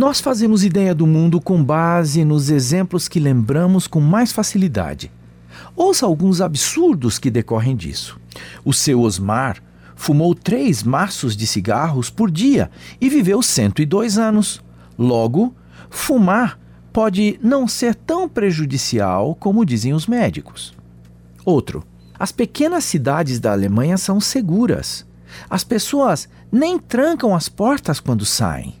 Nós fazemos ideia do mundo com base nos exemplos que lembramos com mais facilidade. Ouça alguns absurdos que decorrem disso. O seu Osmar fumou três maços de cigarros por dia e viveu 102 anos. Logo, fumar pode não ser tão prejudicial como dizem os médicos. Outro, as pequenas cidades da Alemanha são seguras. As pessoas nem trancam as portas quando saem.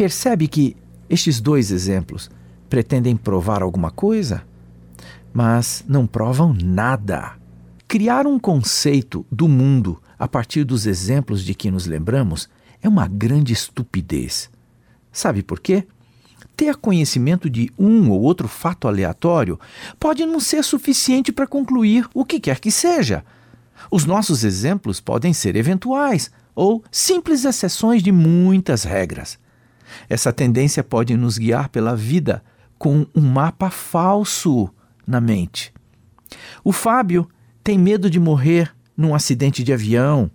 Percebe que estes dois exemplos pretendem provar alguma coisa, mas não provam nada. Criar um conceito do mundo a partir dos exemplos de que nos lembramos é uma grande estupidez. Sabe por quê? Ter conhecimento de um ou outro fato aleatório pode não ser suficiente para concluir o que quer que seja. Os nossos exemplos podem ser eventuais ou simples exceções de muitas regras. Essa tendência pode nos guiar pela vida com um mapa falso na mente. O Fábio tem medo de morrer num acidente de avião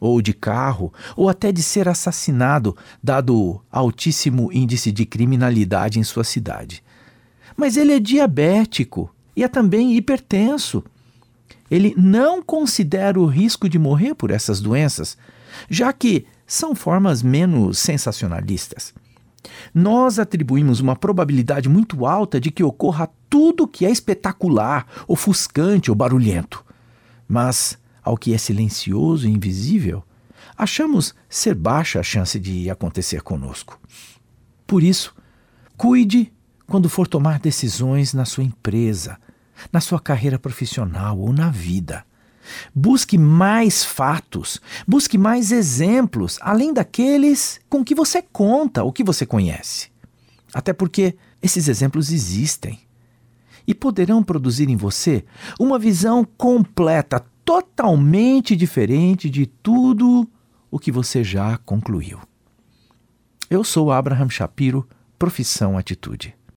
ou de carro, ou até de ser assassinado, dado o altíssimo índice de criminalidade em sua cidade. Mas ele é diabético e é também hipertenso. Ele não considera o risco de morrer por essas doenças, já que são formas menos sensacionalistas. Nós atribuímos uma probabilidade muito alta de que ocorra tudo que é espetacular, ofuscante ou barulhento. Mas, ao que é silencioso e invisível, achamos ser baixa a chance de acontecer conosco. Por isso, cuide quando for tomar decisões na sua empresa, na sua carreira profissional ou na vida. Busque mais fatos, busque mais exemplos, além daqueles com que você conta ou que você conhece. Até porque esses exemplos existem e poderão produzir em você uma visão completa, totalmente diferente de tudo o que você já concluiu. Eu sou Abraham Shapiro, profissão Atitude.